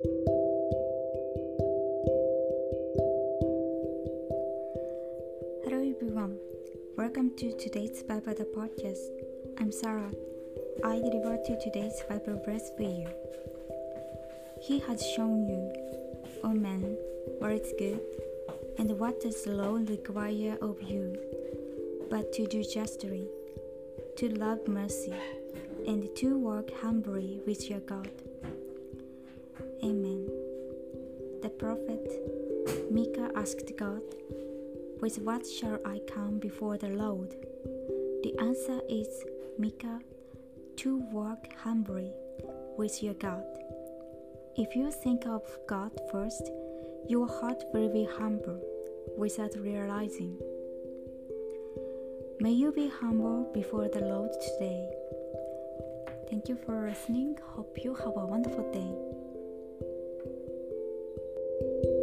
Hello everyone, welcome to today's Bible the podcast. I'm Sarah. I deliver to today's Bible verse for you. He has shown you, O man, what is good, and what does the law require of you, but to do justly, to love mercy, and to walk humbly with your God. Amen. The prophet Micah asked God, With what shall I come before the Lord? The answer is Micah, to walk humbly with your God. If you think of God first, your heart will be humble without realizing. May you be humble before the Lord today. Thank you for listening. Hope you have a wonderful day. Thank you